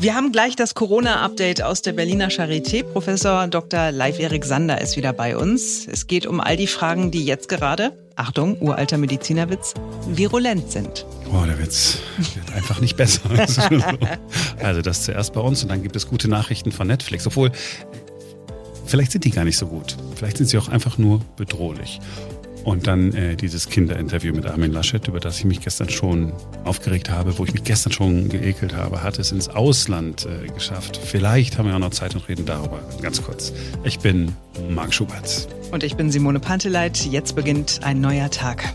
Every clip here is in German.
Wir haben gleich das Corona-Update aus der Berliner Charité. Professor Dr. Leif-Erik Sander ist wieder bei uns. Es geht um all die Fragen, die jetzt gerade, Achtung, uralter Medizinerwitz, virulent sind. Oh, der Witz wird einfach nicht besser. also das zuerst bei uns und dann gibt es gute Nachrichten von Netflix. Obwohl, vielleicht sind die gar nicht so gut. Vielleicht sind sie auch einfach nur bedrohlich. Und dann äh, dieses Kinderinterview mit Armin Laschet, über das ich mich gestern schon aufgeregt habe, wo ich mich gestern schon geekelt habe, hat es ins Ausland äh, geschafft. Vielleicht haben wir auch noch Zeit und reden darüber ganz kurz. Ich bin Marc Schubert. Und ich bin Simone Panteleit. Jetzt beginnt ein neuer Tag.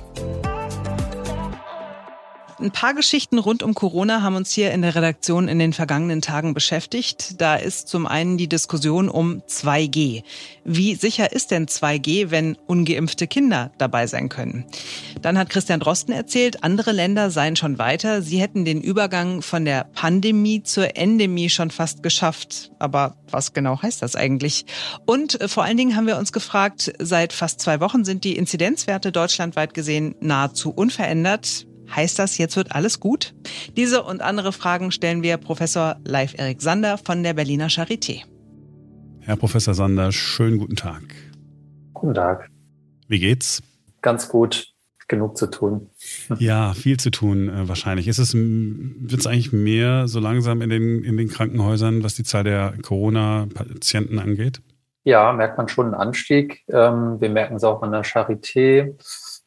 Ein paar Geschichten rund um Corona haben uns hier in der Redaktion in den vergangenen Tagen beschäftigt. Da ist zum einen die Diskussion um 2G. Wie sicher ist denn 2G, wenn ungeimpfte Kinder dabei sein können? Dann hat Christian Drosten erzählt, andere Länder seien schon weiter. Sie hätten den Übergang von der Pandemie zur Endemie schon fast geschafft. Aber was genau heißt das eigentlich? Und äh, vor allen Dingen haben wir uns gefragt, seit fast zwei Wochen sind die Inzidenzwerte deutschlandweit gesehen nahezu unverändert. Heißt das, jetzt wird alles gut? Diese und andere Fragen stellen wir Professor Leif Erik Sander von der Berliner Charité. Herr Professor Sander, schönen guten Tag. Guten Tag. Wie geht's? Ganz gut. Genug zu tun. Ja, viel zu tun äh, wahrscheinlich. Ist es wird es eigentlich mehr so langsam in den in den Krankenhäusern, was die Zahl der Corona-Patienten angeht? Ja, merkt man schon einen Anstieg. Ähm, wir merken es auch an der Charité.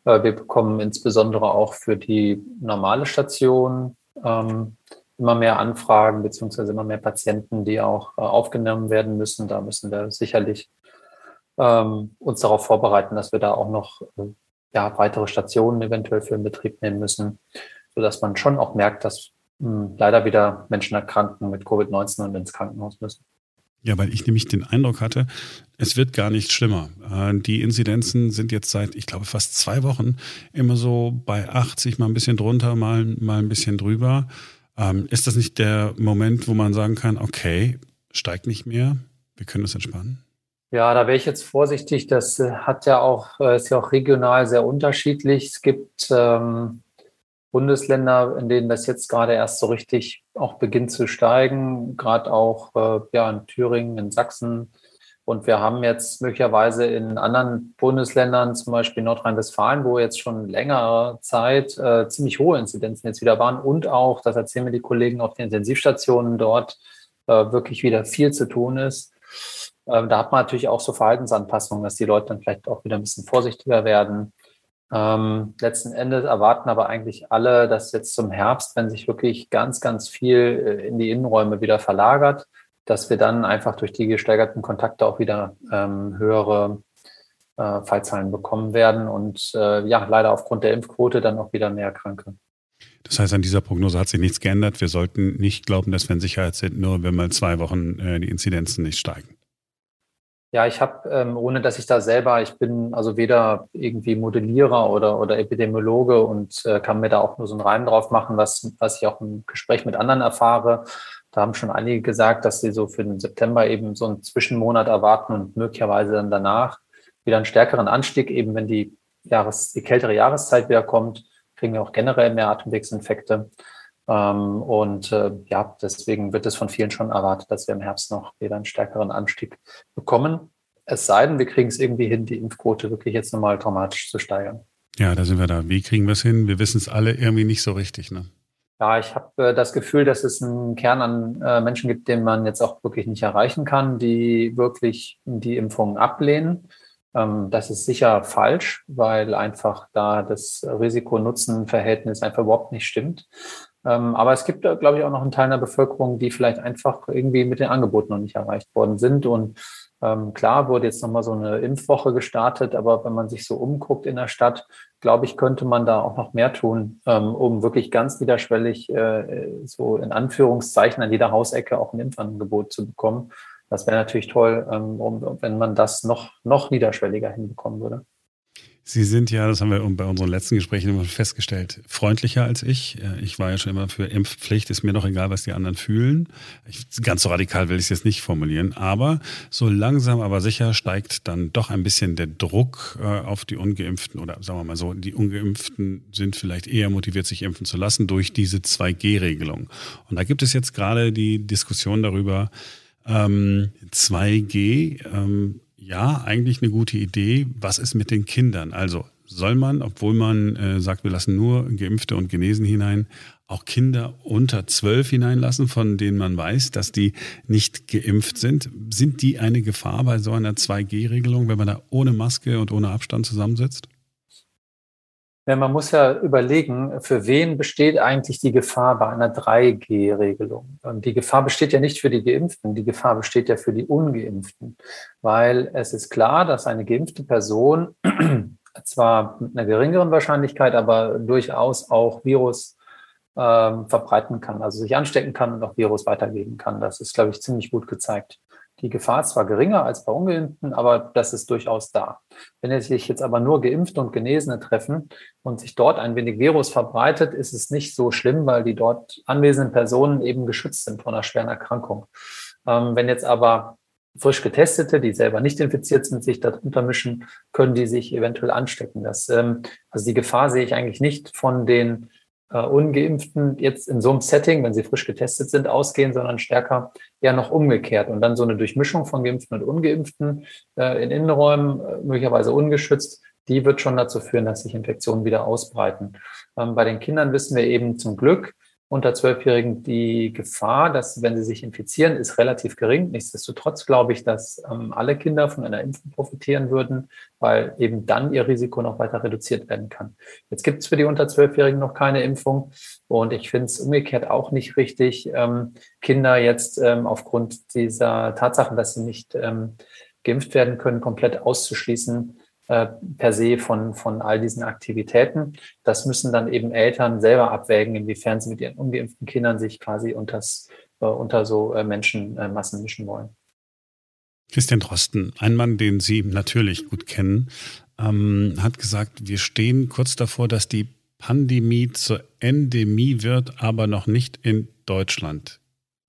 Äh, wir bekommen insbesondere auch für die normale Station ähm, immer mehr Anfragen beziehungsweise immer mehr Patienten, die auch äh, aufgenommen werden müssen. Da müssen wir sicherlich ähm, uns darauf vorbereiten, dass wir da auch noch äh, ja, weitere Stationen eventuell für in Betrieb nehmen müssen, sodass man schon auch merkt, dass mh, hm, leider wieder Menschen erkranken mit Covid-19 und ins Krankenhaus müssen. Ja, weil ich nämlich den Eindruck hatte, es wird gar nicht schlimmer. Äh, die Inzidenzen sind jetzt seit, ich glaube, fast zwei Wochen immer so bei 80, mal ein bisschen drunter, mal, mal ein bisschen drüber. Ähm, ist das nicht der Moment, wo man sagen kann, okay, steigt nicht mehr, wir können das entspannen? Ja, da wäre ich jetzt vorsichtig. Das äh, hat ja auch, äh, ist ja auch regional sehr unterschiedlich. Es gibt ähm, Bundesländer, in denen das jetzt gerade erst so richtig auch beginnt zu steigen, gerade auch äh, ja, in Thüringen, in Sachsen. Und wir haben jetzt möglicherweise in anderen Bundesländern, zum Beispiel Nordrhein-Westfalen, wo jetzt schon längere Zeit äh, ziemlich hohe Inzidenzen jetzt wieder waren und auch, das erzählen mir die Kollegen auf den Intensivstationen dort, äh, wirklich wieder viel zu tun ist. Äh, da hat man natürlich auch so Verhaltensanpassungen, dass die Leute dann vielleicht auch wieder ein bisschen vorsichtiger werden ähm, letzten Endes erwarten aber eigentlich alle, dass jetzt zum Herbst, wenn sich wirklich ganz, ganz viel äh, in die Innenräume wieder verlagert, dass wir dann einfach durch die gesteigerten Kontakte auch wieder ähm, höhere äh, Fallzahlen bekommen werden und äh, ja, leider aufgrund der Impfquote dann auch wieder mehr Kranke. Das heißt, an dieser Prognose hat sich nichts geändert. Wir sollten nicht glauben, dass wir in Sicherheit sind, nur wenn mal zwei Wochen äh, die Inzidenzen nicht steigen. Ja, ich habe, ähm, ohne dass ich da selber, ich bin also weder irgendwie Modellierer oder, oder Epidemiologe und äh, kann mir da auch nur so einen Reim drauf machen, was, was ich auch im Gespräch mit anderen erfahre. Da haben schon einige gesagt, dass sie so für den September eben so einen Zwischenmonat erwarten und möglicherweise dann danach wieder einen stärkeren Anstieg, eben wenn die Jahres, die kältere Jahreszeit wieder kommt, kriegen wir auch generell mehr Atemwegsinfekte. Ähm, und äh, ja, deswegen wird es von vielen schon erwartet, dass wir im Herbst noch wieder einen stärkeren Anstieg bekommen. Es sei denn, wir kriegen es irgendwie hin, die Impfquote wirklich jetzt nochmal dramatisch zu steigern. Ja, da sind wir da. Wie kriegen wir es hin? Wir wissen es alle irgendwie nicht so richtig. Ne? Ja, ich habe äh, das Gefühl, dass es einen Kern an äh, Menschen gibt, den man jetzt auch wirklich nicht erreichen kann, die wirklich die Impfungen ablehnen. Ähm, das ist sicher falsch, weil einfach da das Risiko-Nutzen-Verhältnis einfach überhaupt nicht stimmt. Ähm, aber es gibt, glaube ich, auch noch einen Teil der Bevölkerung, die vielleicht einfach irgendwie mit den Angeboten noch nicht erreicht worden sind. Und ähm, klar wurde jetzt nochmal so eine Impfwoche gestartet, aber wenn man sich so umguckt in der Stadt, glaube ich, könnte man da auch noch mehr tun, ähm, um wirklich ganz niederschwellig, äh, so in Anführungszeichen an jeder Hausecke auch ein Impfangebot zu bekommen. Das wäre natürlich toll, wenn man das noch, noch niederschwelliger hinbekommen würde. Sie sind ja, das haben wir bei unseren letzten Gesprächen immer festgestellt, freundlicher als ich. Ich war ja schon immer für Impfpflicht, ist mir doch egal, was die anderen fühlen. Ich, ganz so radikal will ich es jetzt nicht formulieren, aber so langsam, aber sicher steigt dann doch ein bisschen der Druck äh, auf die Ungeimpften oder sagen wir mal so, die Ungeimpften sind vielleicht eher motiviert, sich impfen zu lassen durch diese 2G-Regelung. Und da gibt es jetzt gerade die Diskussion darüber, ähm, 2G, ähm, ja, eigentlich eine gute Idee. Was ist mit den Kindern? Also soll man, obwohl man äh, sagt, wir lassen nur Geimpfte und Genesen hinein, auch Kinder unter zwölf hineinlassen, von denen man weiß, dass die nicht geimpft sind? Sind die eine Gefahr bei so einer 2G-Regelung, wenn man da ohne Maske und ohne Abstand zusammensitzt? Ja, man muss ja überlegen, für wen besteht eigentlich die Gefahr bei einer 3G-Regelung? Und die Gefahr besteht ja nicht für die Geimpften, die Gefahr besteht ja für die Ungeimpften, weil es ist klar, dass eine geimpfte Person zwar mit einer geringeren Wahrscheinlichkeit, aber durchaus auch Virus ähm, verbreiten kann, also sich anstecken kann und auch Virus weitergeben kann. Das ist, glaube ich, ziemlich gut gezeigt. Die Gefahr ist zwar geringer als bei Ungeimpften, aber das ist durchaus da. Wenn sich jetzt aber nur Geimpfte und Genesene treffen und sich dort ein wenig Virus verbreitet, ist es nicht so schlimm, weil die dort anwesenden Personen eben geschützt sind vor einer schweren Erkrankung. Ähm, wenn jetzt aber frisch Getestete, die selber nicht infiziert sind, sich darunter mischen, können die sich eventuell anstecken. Das, ähm, also die Gefahr sehe ich eigentlich nicht von den äh, Ungeimpften jetzt in so einem Setting, wenn sie frisch getestet sind, ausgehen, sondern stärker ja noch umgekehrt und dann so eine Durchmischung von Geimpften und Ungeimpften äh, in Innenräumen, äh, möglicherweise ungeschützt, die wird schon dazu führen, dass sich Infektionen wieder ausbreiten. Ähm, bei den Kindern wissen wir eben zum Glück, unter Zwölfjährigen die Gefahr, dass wenn sie sich infizieren, ist relativ gering. Nichtsdestotrotz glaube ich, dass ähm, alle Kinder von einer Impfung profitieren würden, weil eben dann ihr Risiko noch weiter reduziert werden kann. Jetzt gibt es für die unter Zwölfjährigen noch keine Impfung und ich finde es umgekehrt auch nicht richtig, ähm, Kinder jetzt ähm, aufgrund dieser Tatsache, dass sie nicht ähm, geimpft werden können, komplett auszuschließen äh, per se von, von all diesen Aktivitäten. Das müssen dann eben Eltern selber abwägen, inwiefern sie mit ihren ungeimpften Kindern sich quasi unters, äh, unter so äh, Menschenmassen mischen wollen. Christian Drosten, ein Mann, den Sie natürlich gut kennen, ähm, hat gesagt, wir stehen kurz davor, dass die Pandemie zur Endemie wird, aber noch nicht in Deutschland.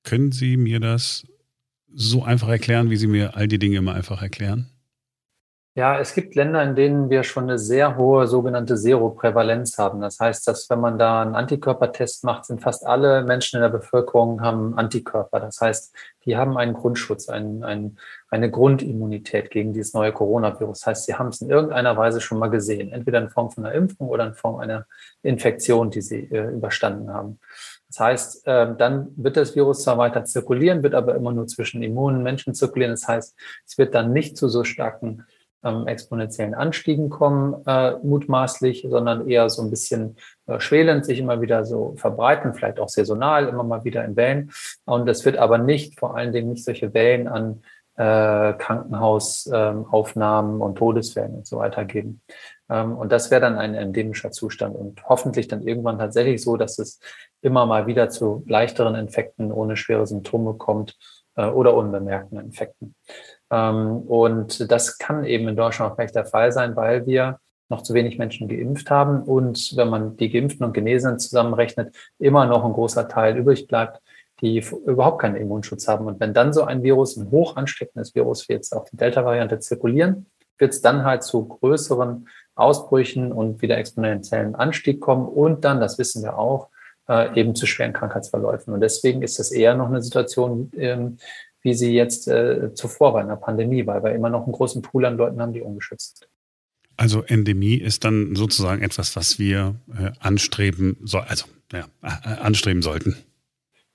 Können Sie mir das so einfach erklären, wie Sie mir all die Dinge immer einfach erklären? Ja, es gibt Länder, in denen wir schon eine sehr hohe sogenannte Seroprävalenz haben. Das heißt, dass wenn man da einen Antikörpertest macht, sind fast alle Menschen in der Bevölkerung haben Antikörper. Das heißt, die haben einen Grundschutz, einen, einen, eine Grundimmunität gegen dieses neue Coronavirus. Das heißt, sie haben es in irgendeiner Weise schon mal gesehen, entweder in Form von einer Impfung oder in Form einer Infektion, die sie äh, überstanden haben. Das heißt, äh, dann wird das Virus zwar weiter zirkulieren, wird aber immer nur zwischen immunen Menschen zirkulieren. Das heißt, es wird dann nicht zu so starken ähm, exponentiellen Anstiegen kommen, äh, mutmaßlich, sondern eher so ein bisschen äh, schwelend sich immer wieder so verbreiten, vielleicht auch saisonal, immer mal wieder in Wellen. Und es wird aber nicht, vor allen Dingen nicht solche Wellen an äh, Krankenhausaufnahmen ähm, und Todesfällen und so weiter geben. Ähm, und das wäre dann ein endemischer Zustand und hoffentlich dann irgendwann tatsächlich so, dass es immer mal wieder zu leichteren Infekten ohne schwere Symptome kommt äh, oder unbemerkten Infekten. Ähm, und das kann eben in Deutschland auch vielleicht der Fall sein, weil wir noch zu wenig Menschen geimpft haben und wenn man die Geimpften und Genesenen zusammenrechnet, immer noch ein großer Teil übrig bleibt, die überhaupt keinen Immunschutz haben. Und wenn dann so ein Virus, ein hoch ansteckendes Virus, wie jetzt auch die Delta-Variante zirkulieren, wird es dann halt zu größeren Ausbrüchen und wieder exponentiellen Anstieg kommen und dann, das wissen wir auch, äh, eben zu schweren Krankheitsverläufen. Und deswegen ist das eher noch eine Situation, ähm, wie sie jetzt äh, zuvor war in der Pandemie, weil wir immer noch einen großen Pool an Leuten haben, die ungeschützt sind. Also Endemie ist dann sozusagen etwas, was wir äh, anstreben, so, also ja, äh, anstreben sollten.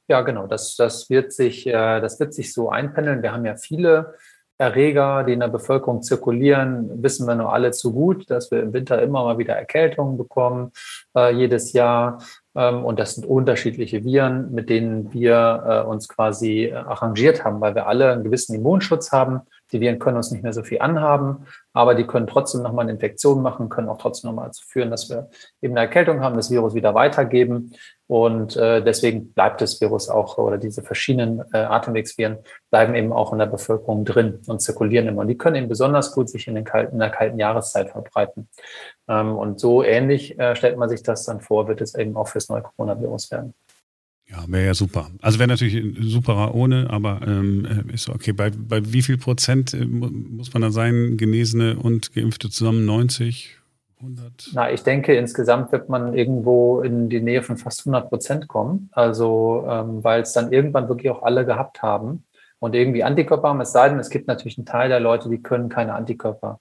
Ja, genau. Das, das, wird sich, äh, das wird sich so einpendeln. Wir haben ja viele Erreger, die in der Bevölkerung zirkulieren, wissen wir nur alle zu gut, dass wir im Winter immer mal wieder Erkältungen bekommen, äh, jedes Jahr. Ähm, und das sind unterschiedliche Viren, mit denen wir äh, uns quasi äh, arrangiert haben, weil wir alle einen gewissen Immunschutz haben. Die Viren können uns nicht mehr so viel anhaben, aber die können trotzdem nochmal eine Infektion machen, können auch trotzdem nochmal dazu führen, dass wir eben eine Erkältung haben, das Virus wieder weitergeben. Und äh, deswegen bleibt das Virus auch oder diese verschiedenen äh, Atemwegsviren bleiben eben auch in der Bevölkerung drin und zirkulieren immer. Und die können eben besonders gut sich in, den kalten, in der kalten Jahreszeit verbreiten. Ähm, und so ähnlich äh, stellt man sich das dann vor, wird es eben auch fürs neue Coronavirus werden. Ja, wäre ja super. Also wäre natürlich superer ohne, aber ähm, ist okay. Bei, bei wie viel Prozent äh, muss man da sein, Genesene und Geimpfte zusammen? 90, 100? Na, ich denke, insgesamt wird man irgendwo in die Nähe von fast 100 Prozent kommen. Also, ähm, weil es dann irgendwann wirklich auch alle gehabt haben und irgendwie Antikörper haben. Es sei denn, es gibt natürlich einen Teil der Leute, die können keine Antikörper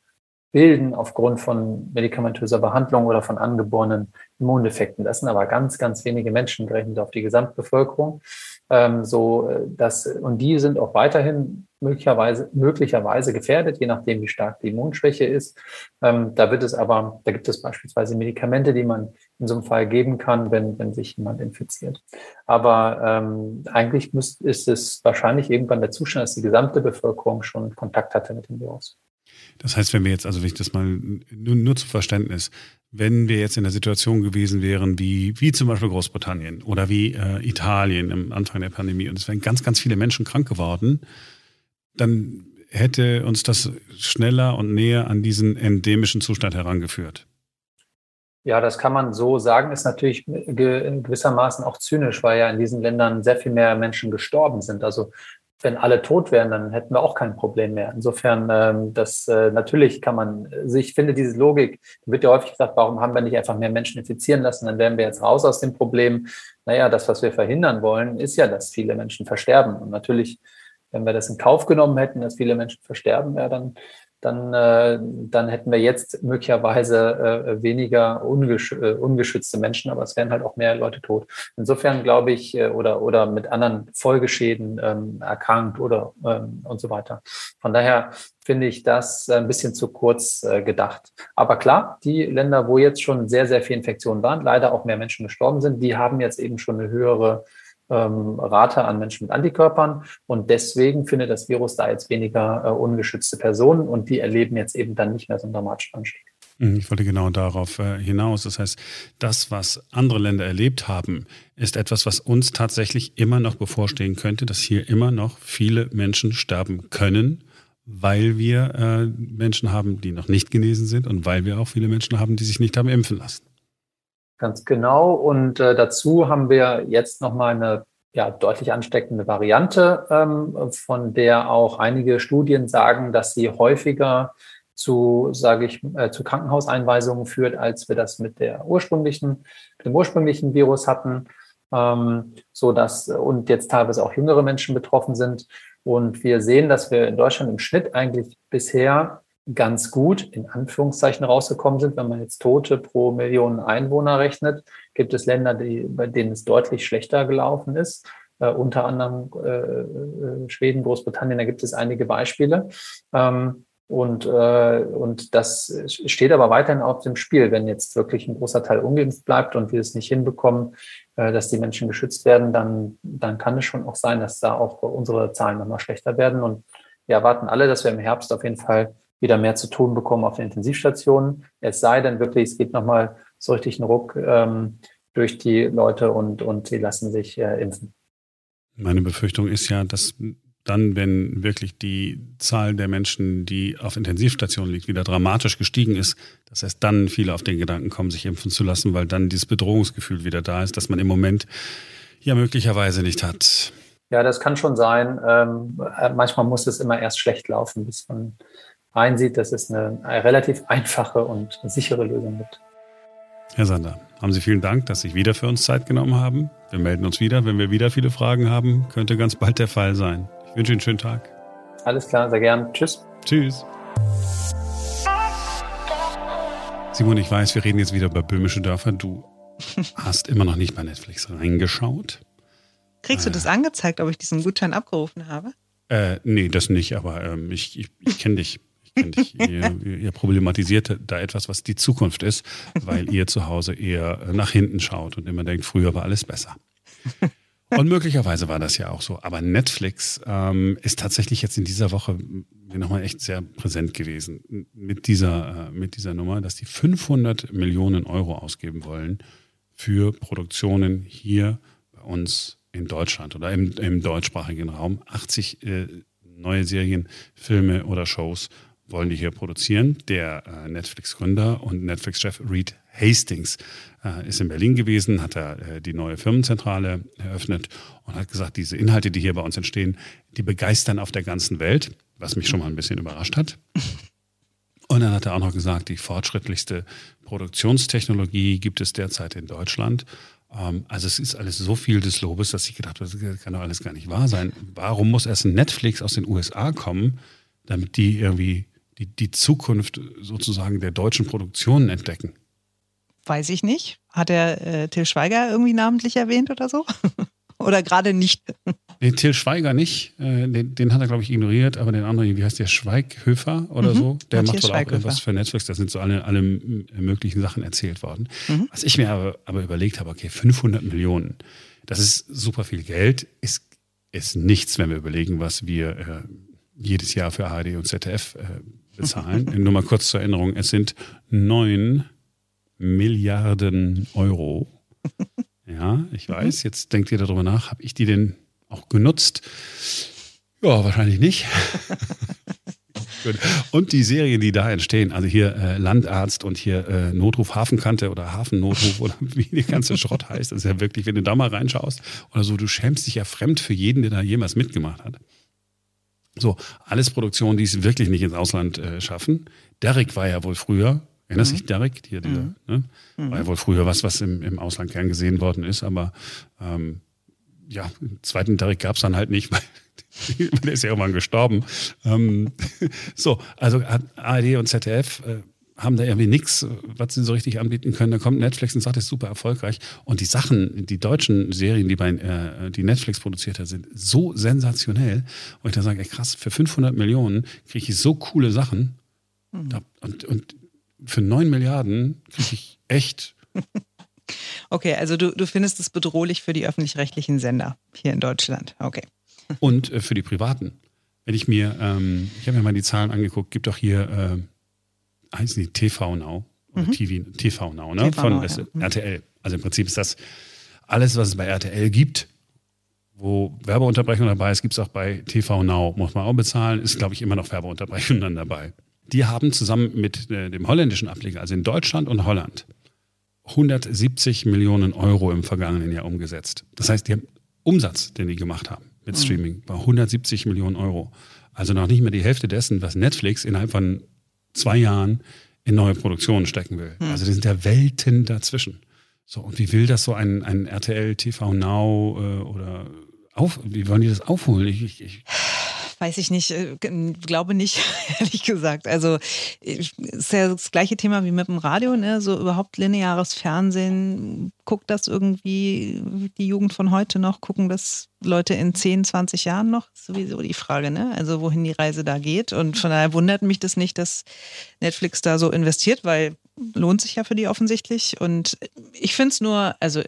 bilden aufgrund von medikamentöser Behandlung oder von angeborenen Immundefekten. Das sind aber ganz, ganz wenige Menschen gerechnet auf die Gesamtbevölkerung. Ähm, so, äh, dass, und die sind auch weiterhin möglicherweise, möglicherweise gefährdet, je nachdem, wie stark die Immunschwäche ist. Ähm, da wird es aber, da gibt es beispielsweise Medikamente, die man in so einem Fall geben kann, wenn, wenn sich jemand infiziert. Aber ähm, eigentlich müsst, ist es wahrscheinlich irgendwann der Zustand, dass die gesamte Bevölkerung schon Kontakt hatte mit dem Virus. Das heißt, wenn wir jetzt, also wenn ich das mal nur, nur zum Verständnis, wenn wir jetzt in der Situation gewesen wären, wie, wie zum Beispiel Großbritannien oder wie äh, Italien am Anfang der Pandemie und es wären ganz, ganz viele Menschen krank geworden, dann hätte uns das schneller und näher an diesen endemischen Zustand herangeführt. Ja, das kann man so sagen, ist natürlich gewissermaßen auch zynisch, weil ja in diesen Ländern sehr viel mehr Menschen gestorben sind. Also wenn alle tot wären, dann hätten wir auch kein Problem mehr. Insofern, ähm, das äh, natürlich kann man, also ich finde diese Logik, wird ja häufig gesagt, warum haben wir nicht einfach mehr Menschen infizieren lassen, dann wären wir jetzt raus aus dem Problem. Naja, das, was wir verhindern wollen, ist ja, dass viele Menschen versterben. Und natürlich, wenn wir das in Kauf genommen hätten, dass viele Menschen versterben, ja, dann dann, äh, dann hätten wir jetzt möglicherweise äh, weniger ungesch äh, ungeschützte Menschen, aber es wären halt auch mehr Leute tot. Insofern glaube ich, äh, oder, oder mit anderen Folgeschäden ähm, erkrankt oder ähm, und so weiter. Von daher finde ich das ein bisschen zu kurz äh, gedacht. Aber klar, die Länder, wo jetzt schon sehr, sehr viele Infektionen waren, leider auch mehr Menschen gestorben sind, die haben jetzt eben schon eine höhere ähm, Rate an Menschen mit Antikörpern. Und deswegen findet das Virus da jetzt weniger äh, ungeschützte Personen und die erleben jetzt eben dann nicht mehr so einen dramatischen Anstieg. Mhm, ich wollte genau darauf äh, hinaus. Das heißt, das, was andere Länder erlebt haben, ist etwas, was uns tatsächlich immer noch bevorstehen könnte, dass hier immer noch viele Menschen sterben können, weil wir äh, Menschen haben, die noch nicht genesen sind und weil wir auch viele Menschen haben, die sich nicht haben impfen lassen. Ganz genau. Und äh, dazu haben wir jetzt nochmal eine ja, deutlich ansteckende Variante, ähm, von der auch einige Studien sagen, dass sie häufiger zu, sage ich, äh, zu Krankenhauseinweisungen führt, als wir das mit der ursprünglichen, dem ursprünglichen Virus hatten, ähm, so dass und jetzt teilweise auch jüngere Menschen betroffen sind. Und wir sehen, dass wir in Deutschland im Schnitt eigentlich bisher ganz gut in Anführungszeichen rausgekommen sind. Wenn man jetzt Tote pro Million Einwohner rechnet, gibt es Länder, die, bei denen es deutlich schlechter gelaufen ist. Äh, unter anderem äh, äh Schweden, Großbritannien, da gibt es einige Beispiele. Ähm, und, äh, und das steht aber weiterhin auf dem Spiel. Wenn jetzt wirklich ein großer Teil ungeimpft bleibt und wir es nicht hinbekommen, äh, dass die Menschen geschützt werden, dann, dann kann es schon auch sein, dass da auch unsere Zahlen nochmal schlechter werden. Und wir erwarten alle, dass wir im Herbst auf jeden Fall wieder mehr zu tun bekommen auf den Intensivstationen. Es sei denn wirklich, es geht nochmal so richtig einen Ruck ähm, durch die Leute und, und sie lassen sich äh, impfen. Meine Befürchtung ist ja, dass dann, wenn wirklich die Zahl der Menschen, die auf Intensivstationen liegt, wieder dramatisch gestiegen ist, dass erst dann viele auf den Gedanken kommen, sich impfen zu lassen, weil dann dieses Bedrohungsgefühl wieder da ist, das man im Moment ja möglicherweise nicht hat. Ja, das kann schon sein. Ähm, äh, manchmal muss es immer erst schlecht laufen, bis man einsieht, dass es eine, eine relativ einfache und sichere Lösung gibt. Herr Sander, haben Sie vielen Dank, dass Sie wieder für uns Zeit genommen haben. Wir melden uns wieder, wenn wir wieder viele Fragen haben. Könnte ganz bald der Fall sein. Ich wünsche Ihnen einen schönen Tag. Alles klar, sehr gern. Tschüss. Tschüss. Simon, ich weiß, wir reden jetzt wieder über böhmische Dörfer. Du hast immer noch nicht bei Netflix reingeschaut. Kriegst du das angezeigt, ob ich diesen Gutschein abgerufen habe? Äh, nee, das nicht, aber ähm, ich, ich, ich kenne dich. Ihr, ihr, problematisiert da etwas, was die Zukunft ist, weil ihr zu Hause eher nach hinten schaut und immer denkt, früher war alles besser. Und möglicherweise war das ja auch so. Aber Netflix ähm, ist tatsächlich jetzt in dieser Woche nochmal echt sehr präsent gewesen mit dieser, äh, mit dieser Nummer, dass die 500 Millionen Euro ausgeben wollen für Produktionen hier bei uns in Deutschland oder im, im deutschsprachigen Raum. 80 äh, neue Serien, Filme oder Shows wollen die hier produzieren. Der äh, Netflix-Gründer und Netflix-Chef Reed Hastings äh, ist in Berlin gewesen, hat er äh, die neue Firmenzentrale eröffnet und hat gesagt, diese Inhalte, die hier bei uns entstehen, die begeistern auf der ganzen Welt, was mich schon mal ein bisschen überrascht hat. Und dann hat er auch noch gesagt, die fortschrittlichste Produktionstechnologie gibt es derzeit in Deutschland. Ähm, also es ist alles so viel des Lobes, dass ich gedacht habe, das kann doch alles gar nicht wahr sein. Warum muss erst Netflix aus den USA kommen, damit die irgendwie die, die Zukunft sozusagen der deutschen Produktionen entdecken? Weiß ich nicht. Hat er äh, Till Schweiger irgendwie namentlich erwähnt oder so? oder gerade nicht? Den Till Schweiger nicht, äh, den, den, hat er, glaube ich, ignoriert, aber den anderen, wie heißt der, Schweighöfer oder mhm. so, der Matthias macht wohl auch irgendwas für Netflix, da sind so alle, alle möglichen Sachen erzählt worden. Mhm. Was ich mir aber, aber überlegt habe, okay, 500 Millionen, das ist super viel Geld, ist, ist nichts, wenn wir überlegen, was wir äh, jedes Jahr für ARD und ZDF äh, bezahlen. Nur mal kurz zur Erinnerung, es sind neun Milliarden Euro. Ja, ich weiß, jetzt denkt ihr darüber nach, habe ich die denn auch genutzt? Ja, wahrscheinlich nicht. und die Serien, die da entstehen, also hier äh, Landarzt und hier äh, Notruf Hafenkante oder Hafennotruf oder wie der ganze Schrott heißt, das ist ja wirklich, wenn du da mal reinschaust oder so, du schämst dich ja fremd für jeden, der da jemals mitgemacht hat. So, alles Produktionen, die es wirklich nicht ins Ausland äh, schaffen. Derek war ja wohl früher, erinnerst mhm. dich, Derek? Hier, dieser, mhm. ne? War ja wohl früher was, was im, im Ausland gern gesehen worden ist, aber ähm, ja, einen zweiten Derek gab es dann halt nicht, weil der ist ja irgendwann gestorben. Ähm, so, also ARD und ZDF äh, haben da irgendwie nichts, was sie so richtig anbieten können. Da kommt Netflix und sagt, es ist super erfolgreich. Und die Sachen, die deutschen Serien, die bei äh, die Netflix produziert hat, sind so sensationell. Und ich da sage, ey, krass, für 500 Millionen kriege ich so coole Sachen. Mhm. Und, und für 9 Milliarden kriege ich echt. Okay, also du, du findest es bedrohlich für die öffentlich-rechtlichen Sender hier in Deutschland. Okay. Und äh, für die privaten. Wenn ich mir, ähm, ich habe mir mal die Zahlen angeguckt, gibt doch hier äh, heißen die TV Now oder mhm. TV, TV Now, ne? TV Von Now, ja. Mhm. RTL. Also im Prinzip ist das alles, was es bei RTL gibt, wo Werbeunterbrechung dabei ist, gibt es auch bei TV Now. Muss man auch bezahlen, ist, glaube ich, immer noch Werbeunterbrechung dann dabei. Die haben zusammen mit äh, dem holländischen Ableger, also in Deutschland und Holland, 170 Millionen Euro im vergangenen Jahr umgesetzt. Das heißt, die haben Umsatz, den die gemacht haben mit mhm. Streaming, war 170 Millionen Euro. Also noch nicht mehr die Hälfte dessen, was Netflix innerhalb von zwei Jahren in neue Produktionen stecken will. Hm. Also die sind ja Welten dazwischen. So, und wie will das so ein, ein RTL TV Now äh, oder auf, wie wollen die das aufholen? Ich, ich, ich Weiß ich nicht, äh, glaube nicht, ehrlich gesagt. Also ist ja das gleiche Thema wie mit dem Radio, ne? So überhaupt lineares Fernsehen. Guckt das irgendwie die Jugend von heute noch? Gucken das Leute in 10, 20 Jahren noch? Sowieso die Frage, ne? Also wohin die Reise da geht. Und von daher wundert mich das nicht, dass Netflix da so investiert, weil lohnt sich ja für die offensichtlich. Und ich finde es nur, also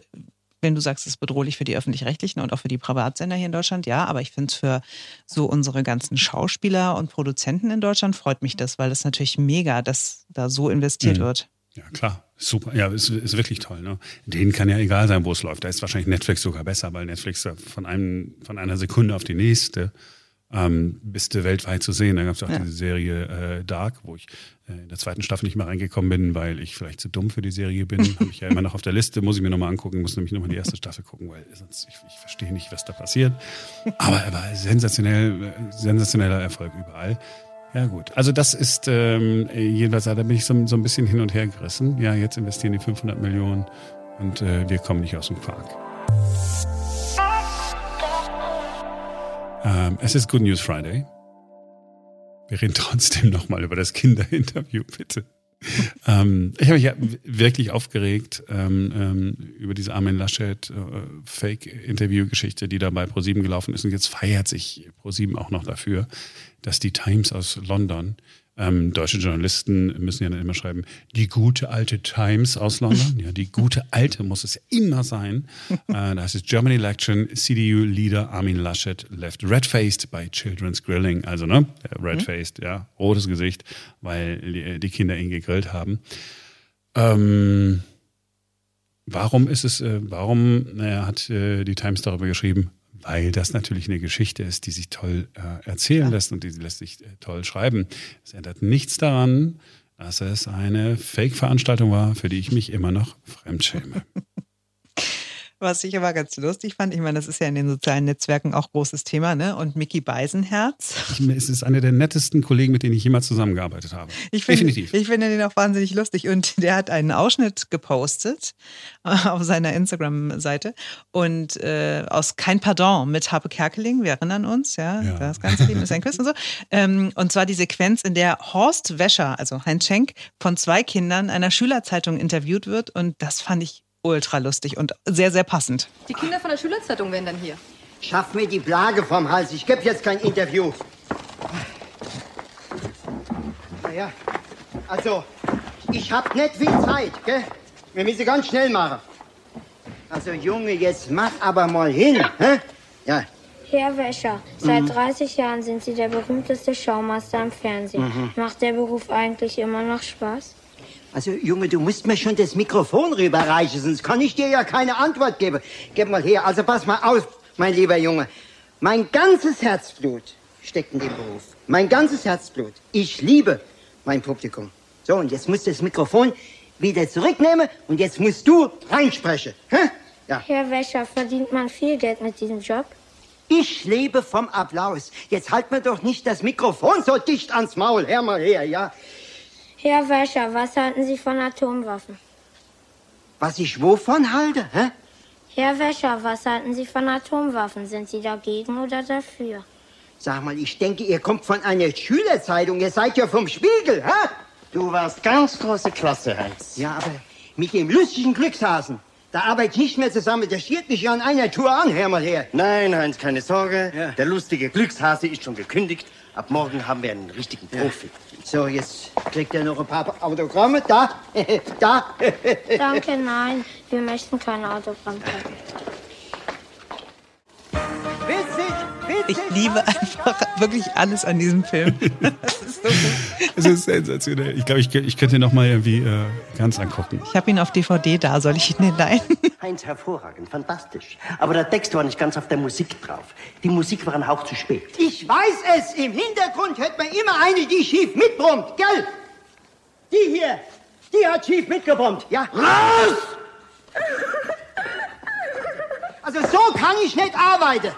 wenn du sagst, es ist bedrohlich für die öffentlich-rechtlichen und auch für die Privatsender hier in Deutschland, ja, aber ich finde es für so unsere ganzen Schauspieler und Produzenten in Deutschland freut mich das, weil das natürlich mega, dass da so investiert mhm. wird. Ja, klar. Super. Ja, ist, ist wirklich toll. Ne? Denen kann ja egal sein, wo es läuft. Da ist wahrscheinlich Netflix sogar besser, weil Netflix von, einem, von einer Sekunde auf die nächste ähm, bist du weltweit zu sehen. Da gab es auch ja. diese Serie äh, Dark, wo ich äh, in der zweiten Staffel nicht mehr reingekommen bin, weil ich vielleicht zu dumm für die Serie bin. Habe ich ja immer noch auf der Liste, muss ich mir nochmal angucken, muss nämlich nochmal die erste Staffel gucken, weil sonst ich, ich verstehe nicht, was da passiert. Aber er war sensationell, sensationeller Erfolg überall. Ja gut, also das ist ähm, jedenfalls, da bin ich so, so ein bisschen hin und her gerissen. Ja, jetzt investieren die 500 Millionen und äh, wir kommen nicht aus dem Quark. Ähm, es ist Good News Friday. Wir reden trotzdem nochmal über das Kinderinterview, bitte. ähm, ich habe mich ja wirklich aufgeregt ähm, ähm, über diese Armin Laschet äh, die da bei ProSieben gelaufen ist. Und jetzt feiert sich ProSieben auch noch dafür, dass die Times aus London Ähm, deutsche Journalisten müssen ja dann immer schreiben, die gute alte Times aus London. Ja, die gute alte muss es immer sein. äh, da heißt es German Election, CDU-Leader Armin Laschet left red-faced by children's grilling. Also, ne, red-faced, ja, rotes Gesicht, weil die, die Kinder ihn gegrillt haben. Ähm, warum ist es, äh, warum naja, hat äh, die Times darüber geschrieben? Weil das natürlich eine Geschichte ist, die sich toll äh, erzählen ja. lässt und die lässt sich äh, toll schreiben. Es ändert nichts daran, dass es eine Fake-Veranstaltung war, für die ich mich immer noch fremdschäme. Was ich aber ganz lustig fand, ich meine, das ist ja in den sozialen Netzwerken auch großes Thema, ne? Und Mickey Beisenherz. Es ist einer der nettesten Kollegen, mit denen ich jemals zusammengearbeitet habe. Ich find, Definitiv. Ich finde den auch wahnsinnig lustig. Und der hat einen Ausschnitt gepostet äh, auf seiner Instagram-Seite und äh, aus Kein Pardon mit Harpe Kerkeling, wir erinnern uns, ja, ja. das ganze Leben ist ein Quiz und so. Ähm, und zwar die Sequenz, in der Horst Wäscher, also Heinz Schenk, von zwei Kindern einer Schülerzeitung interviewt wird. Und das fand ich ultra lustig und sehr, sehr passend. Die Kinder von der Schülerzeitung wären dann hier. Schaff mir die Plage vom Hals. Ich gebe jetzt kein Interview. Naja, also, ich hab nicht viel Zeit, gell? Wir müssen ganz schnell machen. Also, Junge, jetzt mach aber mal hin, hä? Ja. Herr Wäscher, seit mhm. 30 Jahren sind Sie der berühmteste Schaumaster im Fernsehen. Mhm. Macht der Beruf eigentlich immer noch Spaß? Also, Junge, du musst mir schon das Mikrofon rüberreichen, sonst kann ich dir ja keine Antwort geben. Gib mal her. Also, pass mal auf, mein lieber Junge. Mein ganzes Herzblut steckt in dem Beruf. Mein ganzes Herzblut. Ich liebe mein Publikum. So, und jetzt musst du das Mikrofon wieder zurücknehmen und jetzt musst du reinsprechen. Hä? Ja. Herr Wäscher, verdient man viel Geld mit diesem Job? Ich lebe vom Applaus. Jetzt halt mir doch nicht das Mikrofon so dicht ans Maul. Hör mal her, ja? Herr Wäscher, was halten Sie von Atomwaffen? Was ich wovon halte, hä? Herr Wäscher, was halten Sie von Atomwaffen? Sind Sie dagegen oder dafür? Sag mal, ich denke, ihr kommt von einer Schülerzeitung. Ihr seid ja vom Spiegel, hä? Du warst ganz große Klasse, Heinz. Ja, aber mit dem lustigen Glückshasen. Da arbeite ich nicht mehr zusammen. Der schiert mich ja an einer Tour an, hör mal her. Nein, Heinz, keine Sorge. Ja. Der lustige Glückshase ist schon gekündigt. Ab morgen haben wir einen richtigen Profi. So, jetzt kriegt er noch ein paar Autogramme. Da, da. Danke, nein. Wir möchten kein Autogramm Ich liebe einfach wirklich alles an diesem Film. Das ist so gut. Es ist sensationell. Ich glaube, ich, ich könnte ihn noch mal irgendwie äh, ganz angucken. Ich habe ihn auf DVD da. Soll ich ihn leihen? Heinz, hervorragend, fantastisch. Aber der Text war nicht ganz auf der Musik drauf. Die Musik war ein Hauch zu spät. Ich weiß es. Im Hintergrund hört man immer eine, die schief mitbrummt, gell? Die hier, die hat schief mitgebrummt, ja? Raus! Also so kann ich nicht arbeiten.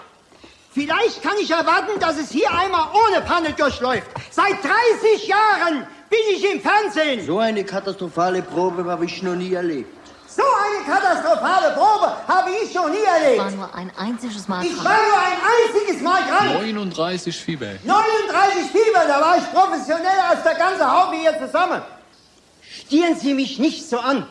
Vielleicht kann ich erwarten, dass es hier einmal ohne Panne durchläuft. Seit 30 Jahren bin ich im Fernsehen. So eine katastrophale Probe habe ich noch nie erlebt. So eine katastrophale Probe habe ich noch nie erlebt. Ich war nur ein einziges Mal dran. Ich war nur ein einziges Mal dran. 39 Fieber. 39 Fieber, da war ich professioneller als der ganze Haufen hier zusammen. Stieren Sie mich nicht so an.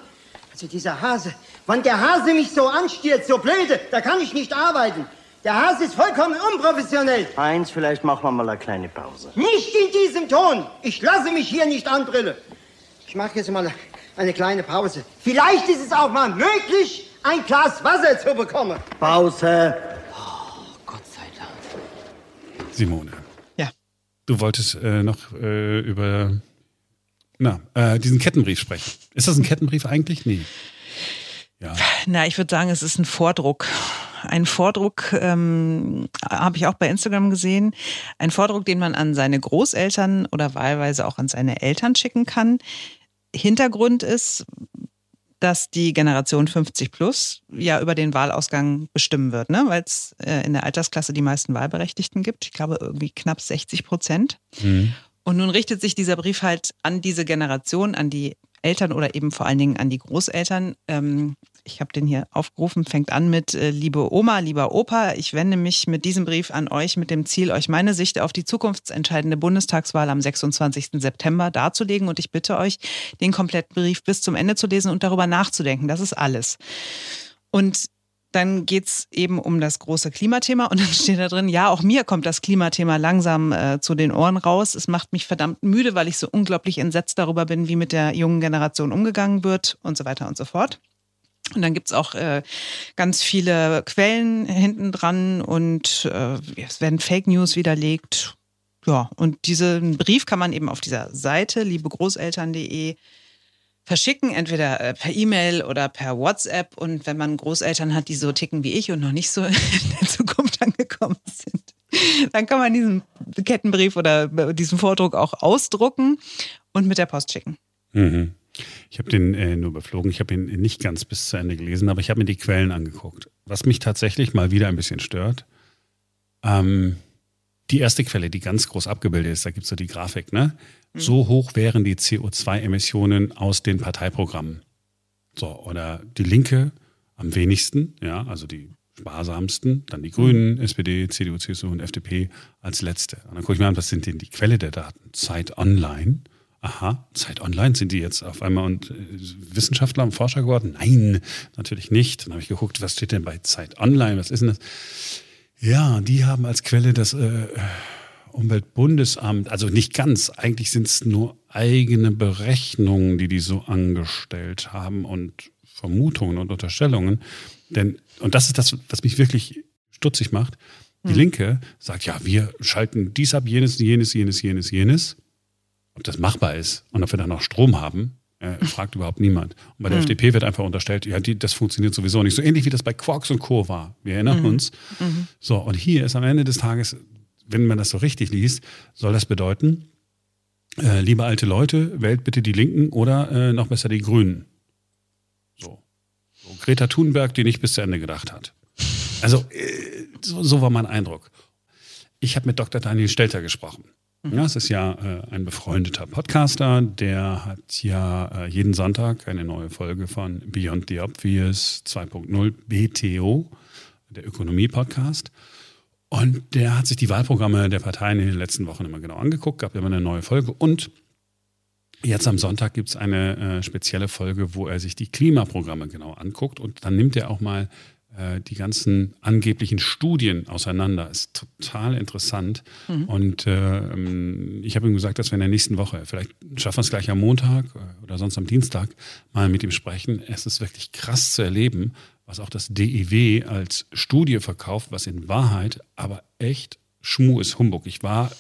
Also dieser Hase, wenn der Hase mich so anstiert, so blöde, da kann ich nicht arbeiten. Der Hase ist vollkommen unprofessionell. Eins, vielleicht machen wir mal eine kleine Pause. Nicht in diesem Ton. Ich lasse mich hier nicht anbrillen. Ich mache jetzt mal eine kleine Pause. Vielleicht ist es auch mal möglich, ein Glas Wasser zu bekommen. Pause. Oh, Gott sei Dank. Simone. Ja. Du wolltest äh, noch äh, über na, äh, diesen Kettenbrief sprechen. Ist das ein Kettenbrief eigentlich? Nee. Ja. Na, ich würde sagen, es ist ein Vordruck. Ein Vordruck ähm, habe ich auch bei Instagram gesehen. Ein Vordruck, den man an seine Großeltern oder wahlweise auch an seine Eltern schicken kann. Hintergrund ist, dass die Generation 50 plus ja über den Wahlausgang bestimmen wird, ne? weil es äh, in der Altersklasse die meisten Wahlberechtigten gibt. Ich glaube irgendwie knapp 60 Prozent. Mhm. Und nun richtet sich dieser Brief halt an diese Generation, an die Eltern oder eben vor allen Dingen an die Großeltern. Ähm, ich habe den hier aufgerufen, fängt an mit äh, Liebe Oma, lieber Opa, ich wende mich mit diesem Brief an euch mit dem Ziel, euch meine Sicht auf die zukunftsentscheidende Bundestagswahl am 26. September darzulegen und ich bitte euch, den kompletten Brief bis zum Ende zu lesen und darüber nachzudenken. Das ist alles. Und Dann geht's eben um das große Klimathema und dann steht da drin, ja, auch mir kommt das Klimathema langsam äh, zu den Ohren raus. Es macht mich verdammt müde, weil ich so unglaublich entsetzt darüber bin, wie mit der jungen Generation umgegangen wird und so weiter und so fort. Und dann gibt's auch äh, ganz viele Quellen hinten dran und äh, es werden Fake News widerlegt. Ja, und diesen Brief kann man eben auf dieser Seite liebegroßeltern.de verschicken, entweder äh, per E-Mail oder per WhatsApp. Und wenn man Großeltern hat, die so ticken wie ich und noch nicht so in der Zukunft angekommen sind, dann kann man diesen Kettenbrief oder diesen Vordruck auch ausdrucken und mit der Post schicken. Mhm. Ich habe den äh, nur überflogen, ich habe ihn nicht ganz bis zu Ende gelesen, aber ich habe mir die Quellen angeguckt. Was mich tatsächlich mal wieder ein bisschen stört, ähm, die erste Quelle, die ganz groß abgebildet ist, da gibt es so die Grafik, ne? Mhm. So hoch wären die CO2-Emissionen aus den Parteiprogrammen. So, oder die Linke am wenigsten, ja, also die sparsamsten, dann die Grünen, SPD, CDU, CSU und FDP als letzte. Und dann gucke ich mir an, was sind denn die Quelle der Daten? Zeit Online. Aha, Zeit Online, sind die jetzt auf einmal und äh, Wissenschaftler und Forscher geworden? Nein, natürlich nicht. Dann habe ich geguckt, was steht denn bei Zeit Online? Was ist denn das? Ja, die haben als Quelle das äh, Umweltbundesamt, also nicht ganz, eigentlich sind es nur eigene Berechnungen, die die so angestellt haben und Vermutungen und Unterstellungen. Denn, und das ist das, was mich wirklich stutzig macht, die hm. Linke sagt, ja, wir schalten dies ab, jenes, jenes, jenes, jenes, jenes. Ob das machbar ist und ob wir dann noch Strom haben, äh, fragt überhaupt niemand. Und bei der mhm. FDP wird einfach unterstellt, ja, die, das funktioniert sowieso nicht. So ähnlich wie das bei Quarks und Co. war. Wir erinnern mhm. uns. Mhm. So, und hier ist am Ende des Tages, wenn man das so richtig liest, soll das bedeuten, äh, liebe alte Leute, wählt bitte die Linken oder äh, noch besser die Grünen. So. so. Greta Thunberg, die nicht bis zu Ende gedacht hat. Also, äh, so, so war mein Eindruck. Ich habe mit Dr. Daniel Stelter gesprochen. Ja, es ist ja äh, ein befreundeter Podcaster, der hat ja äh, jeden Sonntag eine neue Folge von Beyond the Obvious 2.0 BTO, der Ökonomie-Podcast. Und der hat sich die Wahlprogramme der Parteien in den letzten Wochen immer genau angeguckt, gab immer eine neue Folge. Und jetzt am Sonntag gibt es eine äh, spezielle Folge, wo er sich die Klimaprogramme genau anguckt. Und dann nimmt er auch mal die ganzen angeblichen Studien auseinander. Ist total interessant. Mhm. Und äh, ich habe ihm gesagt, dass wir in der nächsten Woche, vielleicht schaffen wir es gleich am Montag äh, oder sonst am Dienstag, mal mit ihm sprechen. Es ist wirklich krass zu erleben, was auch das DIW als Studie verkauft, was in Wahrheit aber echt Schmu ist Humbug. Ich war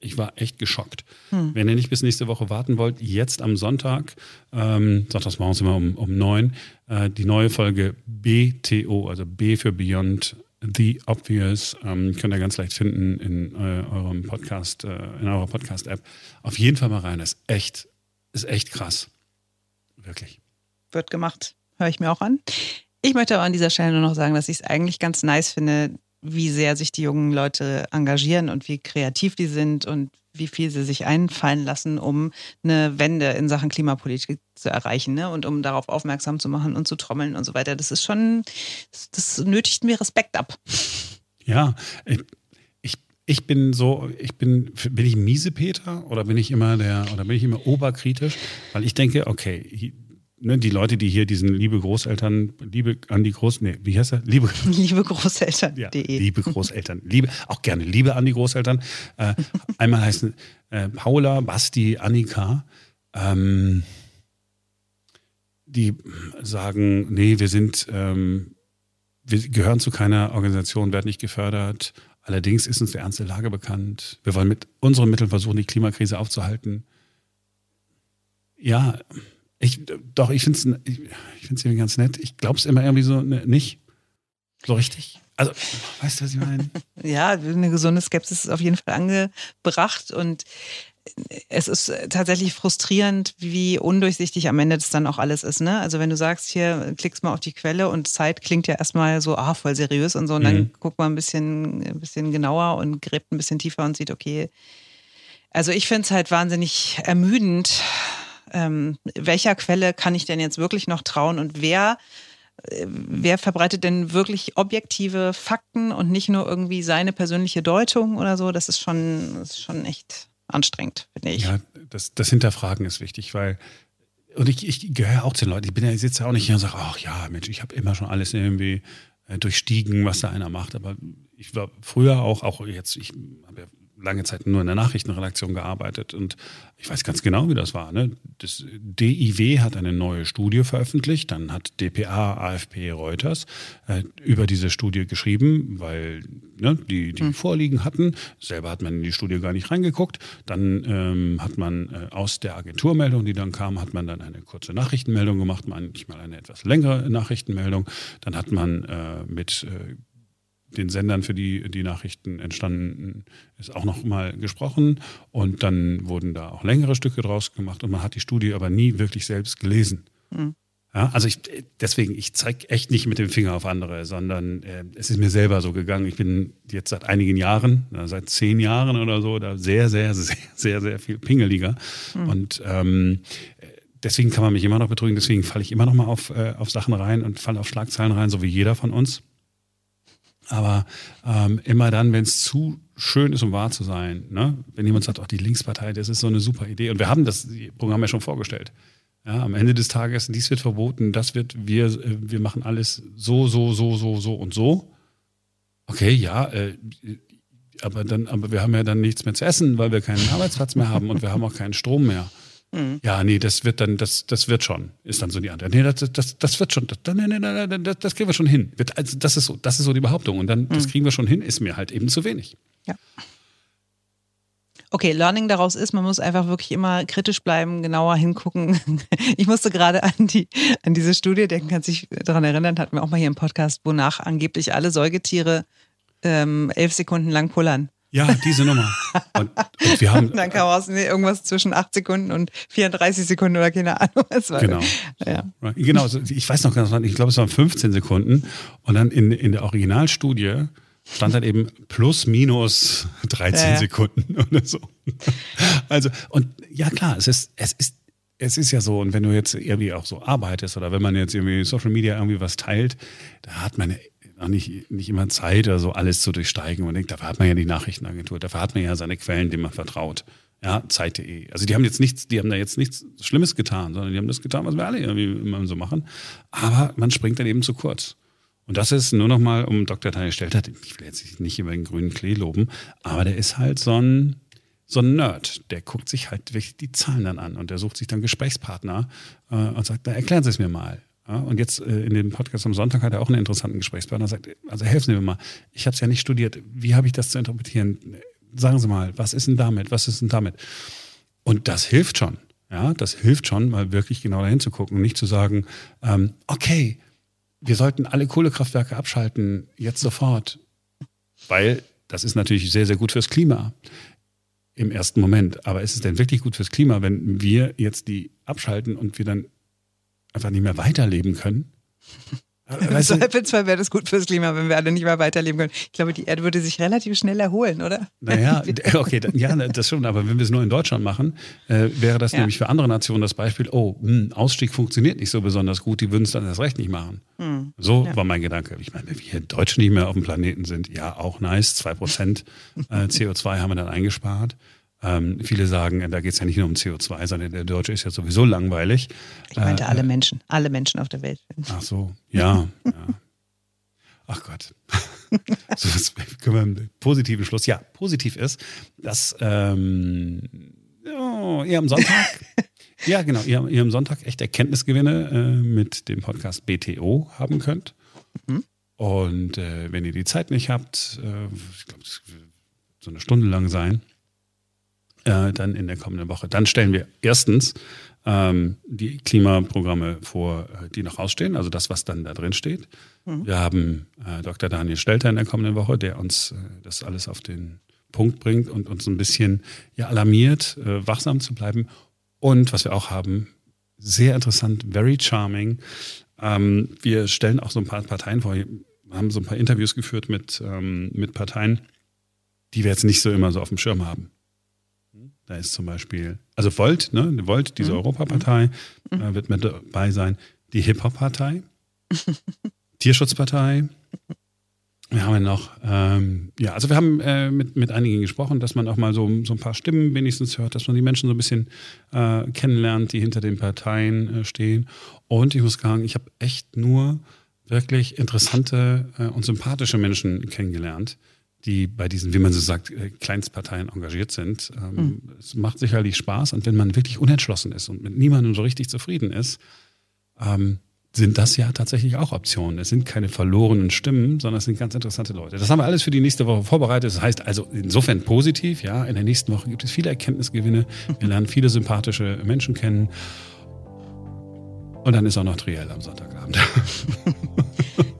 ich war echt geschockt. Hm. Wenn ihr nicht bis nächste Woche warten wollt, jetzt am Sonntag, ähm, sonntags morgens immer um, um neun, äh, die neue Folge BTO, also B für Beyond The Obvious, ähm, könnt ihr ganz leicht finden in äh, eurem Podcast, äh, in eurer Podcast-App. Auf jeden Fall mal rein. Das ist echt, ist echt krass. Wirklich. Wird gemacht. Höre ich mir auch an. Ich möchte aber an dieser Stelle nur noch sagen, dass ich es eigentlich ganz nice finde, wie sehr sich die jungen Leute engagieren und wie kreativ die sind und wie viel sie sich einfallen lassen, um eine Wende in Sachen Klimapolitik zu erreichen ne? und um darauf aufmerksam zu machen und zu trommeln und so weiter. Das ist schon, das, nötigt mir Respekt ab. Ja, ich, ich bin so, ich bin, bin ich miese Peter oder bin ich immer der, oder bin ich immer oberkritisch? Weil ich denke, okay, ne, die Leute, die hier diesen liebe Großeltern, liebe an die Groß, nee, wie heißt er? Liebe, liebe Großeltern. Ja, liebe Großeltern, liebe, auch gerne Liebe an die Großeltern. Äh, einmal heißen äh, Paula, Basti, Annika. Ähm, die sagen, nee, wir sind, ähm, wir gehören zu keiner Organisation, werden nicht gefördert. Allerdings ist uns der ernste Lage bekannt. Wir wollen mit unseren Mitteln versuchen, die Klimakrise aufzuhalten. Ja, ich, doch, ich finde es ich, ich find's irgendwie ganz nett. Ich glaube es immer irgendwie so ne, nicht. So richtig. Also, weißt du, was ich meine? ja, eine gesunde Skepsis ist auf jeden Fall angebracht und es ist tatsächlich frustrierend, wie undurchsichtig am Ende das dann auch alles ist. Ne? Also wenn du sagst, hier klickst mal auf die Quelle und Zeit klingt ja erstmal so, ah, voll seriös und so, und dann mhm. guckt man ein bisschen, ein bisschen genauer und gräbt ein bisschen tiefer und sieht, okay. Also ich finde es halt wahnsinnig ermüdend, ähm, welcher Quelle kann ich denn jetzt wirklich noch trauen und wer äh, wer verbreitet denn wirklich objektive Fakten und nicht nur irgendwie seine persönliche Deutung oder so? Das ist schon, das ist schon echt anstrengend, finde ich. Ja, das, das Hinterfragen ist wichtig, weil und ich, ich gehöre auch zu den Leuten, ich bin ja, sitze ja auch nicht hier und sage, ach ja, Mensch, ich habe immer schon alles irgendwie äh, durchstiegen, was da einer macht. Aber ich war früher auch, auch jetzt, ich habe ja lange Zeit nur in der Nachrichtenredaktion gearbeitet und ich weiß ganz genau, wie das war. Ne? Das DIW hat eine neue Studie veröffentlicht, dann hat DPA, AFP, Reuters äh, über diese Studie geschrieben, weil ne, die die hm. Vorliegen hatten. Selber hat man in die Studie gar nicht reingeguckt. Dann ähm, hat man äh, aus der Agenturmeldung, die dann kam, hat man dann eine kurze Nachrichtenmeldung gemacht, manchmal eine etwas längere Nachrichtenmeldung. Dann hat man äh, mit äh, den Sendern, für die die Nachrichten entstanden ist, auch noch mal gesprochen. Und dann wurden da auch längere Stücke draus gemacht. Und man hat die Studie aber nie wirklich selbst gelesen. Mhm. Ja, also ich, deswegen, ich zeige echt nicht mit dem Finger auf andere, sondern äh, es ist mir selber so gegangen. Ich bin jetzt seit einigen Jahren, seit zehn Jahren oder so, da sehr, sehr, sehr, sehr, sehr viel pingeliger. Mhm. Und ähm, deswegen kann man mich immer noch betrügen. Deswegen falle ich immer noch mal auf, äh, auf Sachen rein und falle auf Schlagzeilen rein, so wie jeder von uns. Aber ähm, immer dann, wenn es zu schön ist, um wahr zu sein, ne? wenn jemand sagt, auch die Linkspartei, das ist so eine super Idee. Und wir haben das Programm ja schon vorgestellt. Ja, am Ende des Tages, dies wird verboten, das wird, wir, äh, wir machen alles so, so, so, so, so und so. Okay, ja, äh, aber dann, aber wir haben ja dann nichts mehr zu essen, weil wir keinen Arbeitsplatz mehr haben und wir haben auch keinen Strom mehr. Mhm. Ja, nee, das wird dann, das, das wird schon, ist dann so die Antwort. Nee, das, das, das wird schon, das, nee, nee, nee, das, das kriegen wir schon hin. Also das, ist so, das ist so die Behauptung. Und dann, mhm. das kriegen wir schon hin, ist mir halt eben zu wenig. Ja. Okay, Learning daraus ist, man muss einfach wirklich immer kritisch bleiben, genauer hingucken. Ich musste gerade an die an diese Studie denken, kann sich daran erinnern, hatten wir auch mal hier im Podcast, wonach angeblich alle Säugetiere ähm, elf Sekunden lang pullern. Ja, diese Nummer. Und, und wir haben. dann kam raus nee, irgendwas zwischen 8 Sekunden und 34 Sekunden oder keine Ahnung. Es war, genau. Ja. Genau, ich weiß noch ganz genau, ich glaube, es waren 15 Sekunden. Und dann in, in der Originalstudie stand dann eben plus minus 13 ja, ja. Sekunden oder so. Also, und ja klar, es ist, es ist es ist ja so, und wenn du jetzt irgendwie auch so arbeitest oder wenn man jetzt irgendwie Social Media irgendwie was teilt, da hat man auch nicht, nicht immer Zeit, also alles zu durchsteigen. Man denkt, dafür hat man ja die Nachrichtenagentur, dafür hat man ja seine Quellen, denen man vertraut. Ja, Zeit.de. Also die haben jetzt nichts, die haben da jetzt nichts Schlimmes getan, sondern die haben das getan, was wir alle irgendwie immer so machen. Aber man springt dann eben zu kurz. Und das ist nur noch mal, um Dr. Daniel Stelter, ich will jetzt nicht über den grünen Klee loben, aber der ist halt so ein, so ein Nerd. Der guckt sich halt wirklich die Zahlen dann an und der sucht sich dann Gesprächspartner äh, und sagt, da erklären Sie es mir mal. Ja, und jetzt äh, in dem Podcast am Sonntag hat er auch einen interessanten Gesprächspartner. Sagt, also helfen Sie mir mal. Ich habe es ja nicht studiert. Wie habe ich das zu interpretieren? Sagen Sie mal, was ist denn damit? Was ist denn damit? Und das hilft schon. Ja, das hilft schon, mal wirklich genau dahin zu gucken und nicht zu sagen, ähm, okay, wir sollten alle Kohlekraftwerke abschalten, jetzt sofort. Weil das ist natürlich sehr, sehr gut fürs Klima im ersten Moment. Aber ist es denn wirklich gut fürs Klima, wenn wir jetzt die abschalten und wir dann einfach nicht mehr weiterleben können. Im Zweifelsfall wäre das gut fürs Klima, wenn wir alle nicht mehr weiterleben können. Ich glaube, die Erde würde sich relativ schnell erholen, oder? Naja, okay, ja, das schon, aber wenn wir es nur in Deutschland machen, äh, wäre das ja. nämlich für andere Nationen das Beispiel, oh, mh, hm, Ausstieg funktioniert nicht so besonders gut, die würden es dann erst recht nicht machen. Hm. So ja. war mein Gedanke. Ich meine, wenn wir Deutschen nicht mehr auf dem Planeten sind, ja, auch nice, zwei Prozent äh, CO2 haben wir dann eingespart. Ähm, viele sagen, da geht es ja nicht nur um CO2, sondern der Deutsche ist ja sowieso langweilig. Ich meinte äh, alle Menschen, alle Menschen auf der Welt. Ach so, ja. ja. Ach Gott. so, das können wir einen positiven Schluss. Ja, positiv ist, dass ähm, oh, ihr am Sonntag, ja genau, ihr, ihr, am Sonntag echt Erkenntnisgewinne äh, mit dem Podcast BTO haben könnt. Mhm. Und äh, wenn ihr die Zeit nicht habt, äh, ich glaube, das wird so eine Stunde lang sein, äh, dann in der kommenden Woche. Dann stellen wir erstens ähm, die Klimaprogramme vor, äh, die noch ausstehen, also das, was dann da drin steht. Mhm. Wir haben äh, Dr. Daniel Stelter in der kommenden Woche, der uns äh, das alles auf den Punkt bringt und uns ein bisschen ja, alarmiert, äh, wachsam zu bleiben. Und was wir auch haben, sehr interessant, very charming. Ähm, wir stellen auch so ein paar Parteien vor, haben so ein paar Interviews geführt mit, ähm, mit Parteien, die wir jetzt nicht so immer so auf dem Schirm haben. Da ist zum Beispiel, also Volt, ne? Volt, diese mhm. Europapartei, mhm. äh, wird mit dabei sein. Die Hip-Hop-Partei, Tierschutzpartei. Wir haben ja noch, ähm, ja, also wir haben äh, mit, mit einigen gesprochen, dass man auch mal so, so ein paar Stimmen wenigstens hört, dass man die Menschen so ein bisschen äh, kennenlernt, die hinter den Parteien äh, stehen. Und ich muss sagen, ich habe echt nur wirklich interessante äh, und sympathische Menschen kennengelernt, die bei diesen, wie man so sagt, äh, Kleinstparteien engagiert sind. Ähm, mhm. Es macht sicherlich Spaß und wenn man wirklich unentschlossen ist und mit niemandem so richtig zufrieden ist, ähm, sind das ja tatsächlich auch Optionen. Es sind keine verlorenen Stimmen, sondern es sind ganz interessante Leute. Das haben wir alles für die nächste Woche vorbereitet. Das heißt also insofern positiv, ja. In der nächsten Woche gibt es viele Erkenntnisgewinne. Wir lernen viele sympathische Menschen kennen. Und dann ist auch noch Triell am Sonntagabend.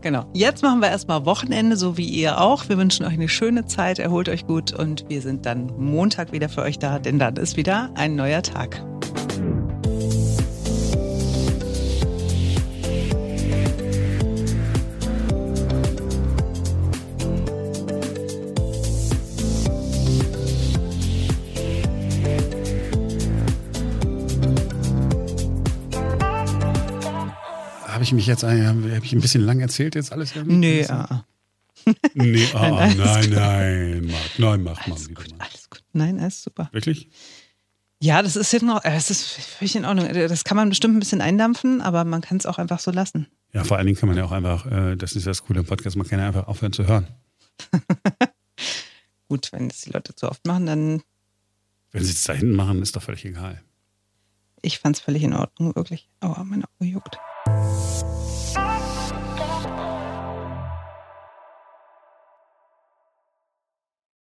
genau. Jetzt machen wir erstmal Wochenende, so wie ihr auch. Wir wünschen euch eine schöne Zeit, erholt euch gut und wir sind dann Montag wieder für euch da, denn dann ist wieder ein neuer Tag. Ich mich jetzt habe ich ein bisschen lang erzählt jetzt alles? Nee, ja. Nee, oh, nein, nein, nein, Marc, nein, mach alles mal gut, Alles gut. Nein, alles super. Wirklich? Ja, das ist jetzt noch, äh, es ist völlig in Ordnung. Das kann man bestimmt ein bisschen eindampfen, aber man kann es auch einfach so lassen. Ja, vor allen Dingen kann man ja auch einfach, äh, das ist das Coole im Podcast, man kann ja einfach aufhören zu hören. Gut, wenn das die Leute zu oft machen, dann. Wenn sie es da hinten machen, ist doch völlig egal. Ich fand es völlig in Ordnung, wirklich. Aber meine Augen juckt. you